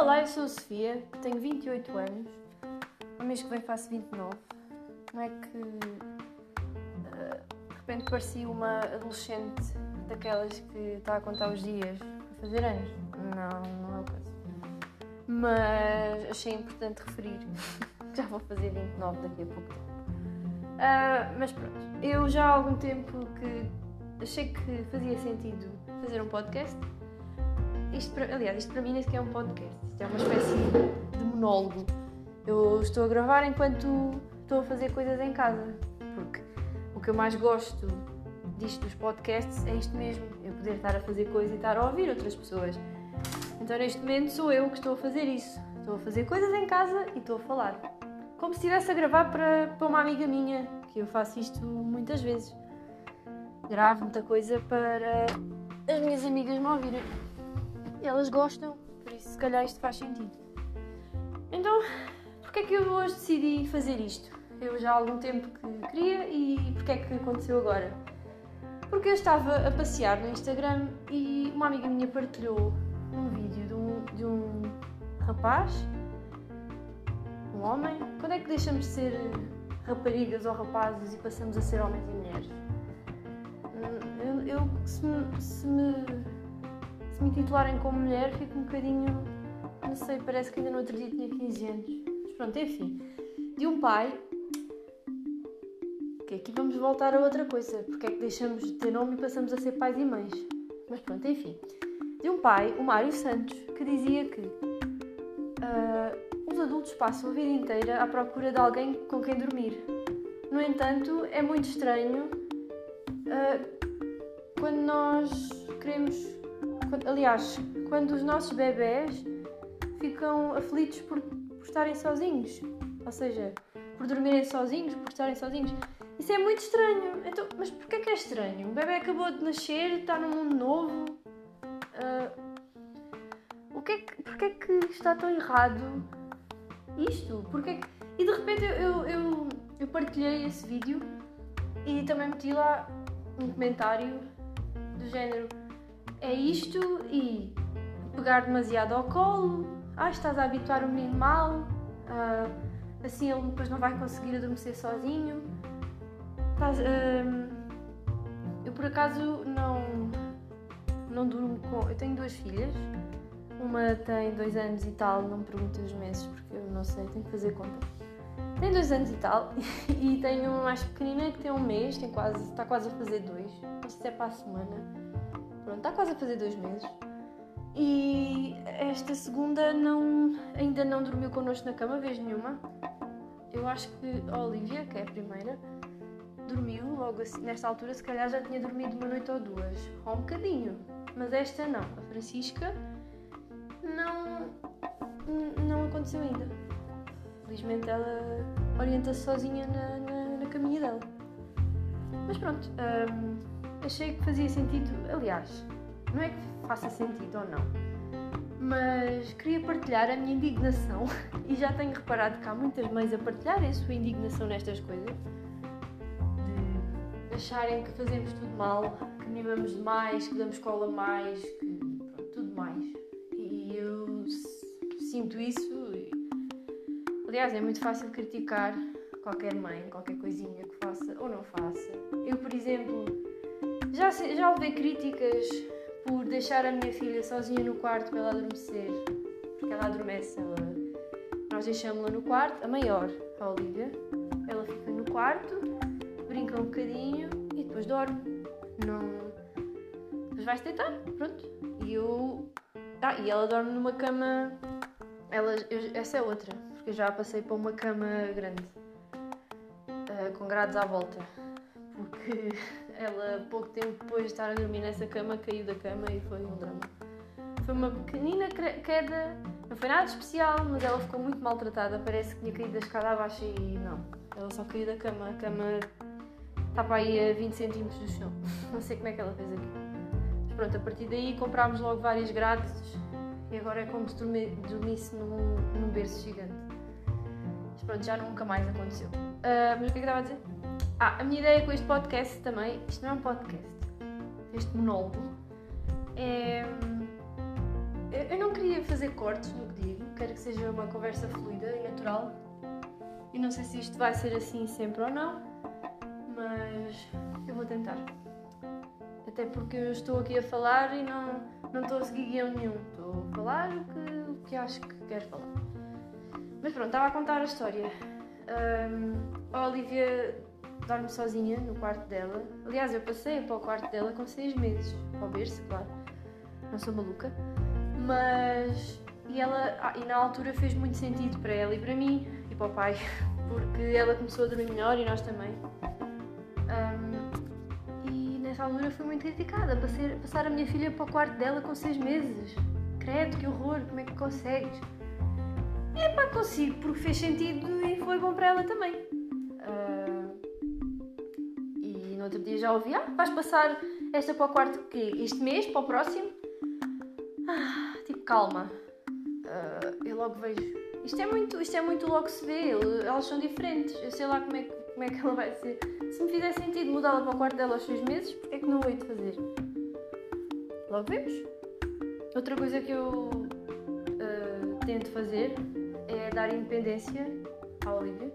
Olá, eu sou a Sofia, tenho 28 anos. No mês que vem faço 29. Não é que uh, de repente parecia uma adolescente daquelas que está a contar os dias a fazer anos. Não, não é o caso. Mas achei importante referir. já vou fazer 29 daqui a pouco tempo. Uh, mas pronto, eu já há algum tempo que achei que fazia sentido fazer um podcast isto para, aliás, isto para mim nem sequer é um podcast, isto é uma espécie de monólogo. Eu estou a gravar enquanto estou a fazer coisas em casa, porque o que eu mais gosto disto dos podcasts é isto mesmo, eu poder estar a fazer coisas e estar a ouvir outras pessoas. Então neste momento sou eu que estou a fazer isso. Estou a fazer coisas em casa e estou a falar. Como se estivesse a gravar para, para uma amiga minha, que eu faço isto muitas vezes. Gravo muita coisa para as minhas amigas me ouvirem elas gostam, se calhar isto faz sentido. Então, porquê é que eu hoje decidi fazer isto? Eu já há algum tempo que queria e porquê é que aconteceu agora? Porque eu estava a passear no Instagram e uma amiga minha partilhou um vídeo de um, de um rapaz, um homem. Quando é que deixamos de ser raparigas ou rapazes e passamos a ser homens e mulheres? Hum, eu, eu se, me, se me se me titularem como mulher, fico um bocadinho. Não sei, parece que ainda no outro dia tinha 15 anos. Mas pronto, enfim. De um pai. Que aqui vamos voltar a outra coisa. Porque é que deixamos de ter nome e passamos a ser pais e mães. Mas pronto, enfim. De um pai, o Mário Santos, que dizia que uh, os adultos passam a vida inteira à procura de alguém com quem dormir. No entanto, é muito estranho uh, quando nós queremos aliás, quando os nossos bebés ficam aflitos por, por estarem sozinhos, ou seja, por dormirem sozinhos, por estarem sozinhos. Isso é muito estranho. Então, mas porquê que é estranho? O bebê acabou de nascer, está num mundo novo. Uh, o que é que, porquê é que está tão errado isto? Porquê que... E de repente eu, eu, eu partilhei esse vídeo e também meti lá um comentário do género é isto e pegar demasiado ao colo, ah, estás a habituar o menino mal, ah, assim ele depois não vai conseguir adormecer sozinho. Estás, ah, eu por acaso não, não durmo com. Eu tenho duas filhas, uma tem dois anos e tal, não me perguntem os meses porque eu não sei, tenho que fazer conta. Tem dois anos e tal, e tenho uma mais pequenina que tem um mês, tem quase, está quase a fazer dois, não sei se é para a semana. Pronto, está quase a fazer dois meses. E esta segunda não, ainda não dormiu connosco na cama, vez nenhuma. Eu acho que a Olivia, que é a primeira, dormiu logo assim, nesta altura, se calhar já tinha dormido uma noite ou duas, ou um bocadinho. Mas esta não, a Francisca não, não aconteceu ainda. Felizmente ela orienta-se sozinha na, na, na, caminha dela. Mas pronto. Um, achei que fazia sentido. Aliás, não é que faça sentido ou não, mas queria partilhar a minha indignação e já tenho reparado que há muitas mães a partilharem a sua indignação nestas coisas de acharem que fazemos tudo mal, que mimamos demais, que damos cola mais, que pronto, tudo mais. E eu sinto isso. E... Aliás, é muito fácil criticar qualquer mãe, qualquer coisinha que faça ou não faça. Eu, por exemplo, já, já ouvi críticas por deixar a minha filha sozinha no quarto para ela adormecer. Porque ela adormece, ela... nós deixamos-la no quarto, a maior, a Olivia. Ela fica no quarto, brinca um bocadinho e depois dorme. Não. Depois vai-se deitar, pronto. E eu. Ah, e ela dorme numa cama. Ela... Eu... Essa é outra, porque eu já passei para uma cama grande. Uh, com grades à volta. Porque ela, pouco tempo depois de estar a dormir nessa cama, caiu da cama e foi um drama. Foi uma pequenina queda, não foi nada especial, mas ela ficou muito maltratada. Parece que tinha caído da escada abaixo e não. Ela só caiu da cama. A cama estava aí a 20 centímetros do chão. Não sei como é que ela fez aquilo. Mas pronto, a partir daí comprámos logo várias grades e agora é como se dormisse num, num berço gigante. Mas pronto, já nunca mais aconteceu. Uh, mas o que é que estava a dizer? Ah, a minha ideia com este podcast também, isto não é um podcast, este monólogo, é. eu não queria fazer cortes no que digo, quero que seja uma conversa fluida e natural. E não sei se isto vai ser assim sempre ou não, mas eu vou tentar. Até porque eu estou aqui a falar e não, não estou a seguir guião nenhum. Estou a falar o que, o que acho que quero falar. Mas pronto, estava a contar a história. Um, a Olivia dorme sozinha no quarto dela. Aliás, eu passei para o quarto dela com seis meses. Ao berço, claro. Não sou maluca. Mas. E, ela, ah, e na altura fez muito sentido para ela e para mim e para o pai. Porque ela começou a dormir melhor e nós também. Um, e nessa altura fui muito criticada. Passar, passar a minha filha para o quarto dela com seis meses. Credo, que horror, como é que consegues? É pá, consigo, porque fez sentido e foi bom para ela também. Já ouvi, ah, vais passar esta para o quarto que este mês, para o próximo? Ah, tipo, calma. Uh, eu logo vejo. Isto é muito, isto é muito logo se vê, elas são diferentes. Eu sei lá como é, como é que ela vai ser. Se me fizer sentido mudá-la para o quarto dela aos seis meses, porque é que não hei de fazer? Logo vemos. Outra coisa que eu uh, tento fazer é dar independência à Olivia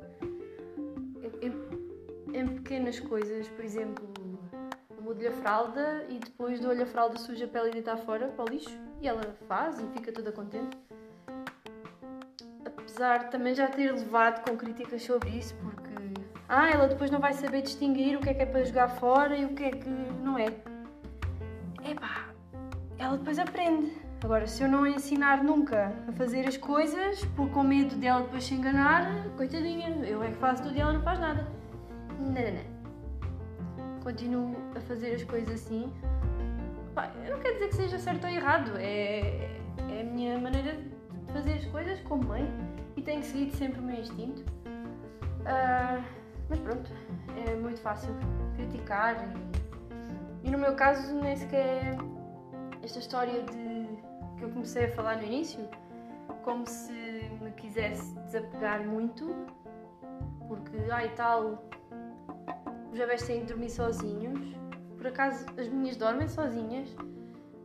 em, em pequenas coisas, por exemplo, mudo-lhe a fralda e depois dou-lhe a fralda suja para ela deitar fora, para o lixo, e ela faz e fica toda contente. Apesar de também já ter levado com críticas sobre isso, porque ah, ela depois não vai saber distinguir o que é que é para jogar fora e o que é que não é. Epá, ela depois aprende. Agora, se eu não ensinar nunca a fazer as coisas, por com medo dela depois se enganar, coitadinha, eu é que faço tudo e ela não faz nada. Não, não, não. Continuo a fazer as coisas assim. Pá, não quero dizer que seja certo ou errado, é, é a minha maneira de fazer as coisas como mãe e tenho seguido sempre o meu instinto. Uh, mas pronto, é muito fácil criticar e, e no meu caso nem sequer esta história de que eu comecei a falar no início, como se me quisesse desapegar muito, porque, ai tal, os bebés têm de dormir sozinhos. Por acaso as minhas dormem sozinhas,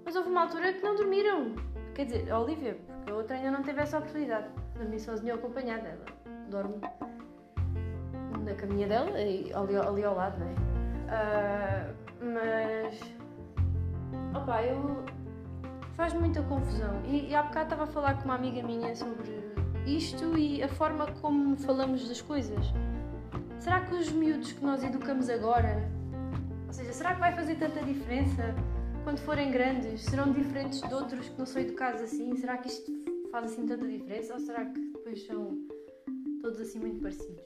mas houve uma altura que não dormiram. Quer dizer, a Olivia, porque a outra ainda não teve essa oportunidade de dormir sozinha ou acompanhada. Ela dorme na caminha dela, ali, ali ao lado, não é? Uh, mas. Opa, eu faz muita confusão. E, e há bocado estava a falar com uma amiga minha sobre isto e a forma como falamos das coisas. Será que os miúdos que nós educamos agora, ou seja, será que vai fazer tanta diferença quando forem grandes? Serão diferentes de outros que não são educados assim? Será que isto faz assim tanta diferença ou será que depois são todos assim muito parecidos?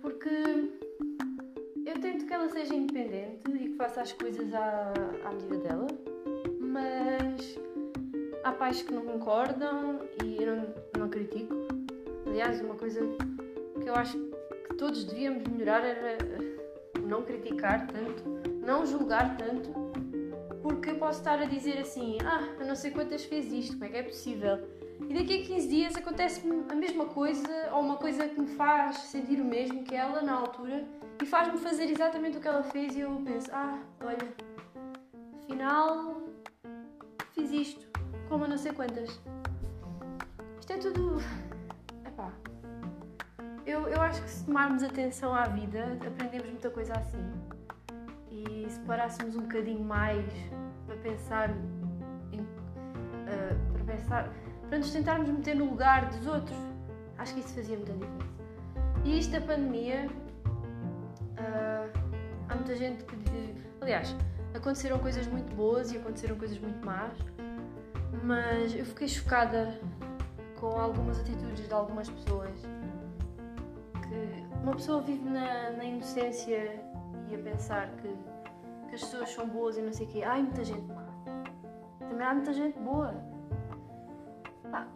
Porque eu tento que ela seja independente e que faça as coisas à, à medida dela mas há pais que não concordam e eu não, não critico. Aliás, uma coisa que eu acho todos devíamos melhorar era não criticar tanto, não julgar tanto, porque eu posso estar a dizer assim: ah, eu não sei quantas fez isto, como é que é possível? E daqui a 15 dias acontece a mesma coisa ou uma coisa que me faz sentir o mesmo que ela na altura e faz-me fazer exatamente o que ela fez e eu penso: ah, olha, afinal fiz isto, como não sei quantas. Isto é tudo. Eu, eu acho que se tomarmos atenção à vida, aprendemos muita coisa assim. E se parássemos um bocadinho mais para pensar em, uh, para pensar. para nos tentarmos meter no lugar dos outros, acho que isso fazia muita diferença. E isto da pandemia, uh, há muita gente que. Aliás, aconteceram coisas muito boas e aconteceram coisas muito más, mas eu fiquei chocada com algumas atitudes de algumas pessoas. Uma pessoa vive na, na inocência e a pensar que, que, as pessoas são boas e não sei o quê. Há muita gente má. Também há muita gente boa. Pá,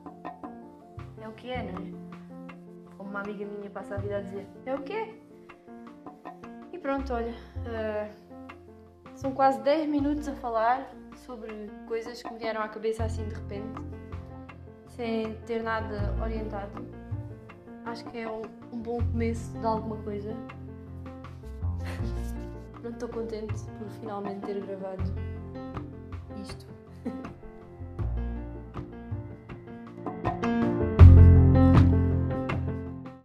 é o que é, não é? Como uma amiga minha passa a vida a dizer: é o que é. E pronto, olha. Uh, são quase 10 minutos a falar sobre coisas que me vieram à cabeça assim de repente, sem ter nada orientado acho que é um, um bom começo de alguma coisa. Pronto, estou contente por finalmente ter gravado isto.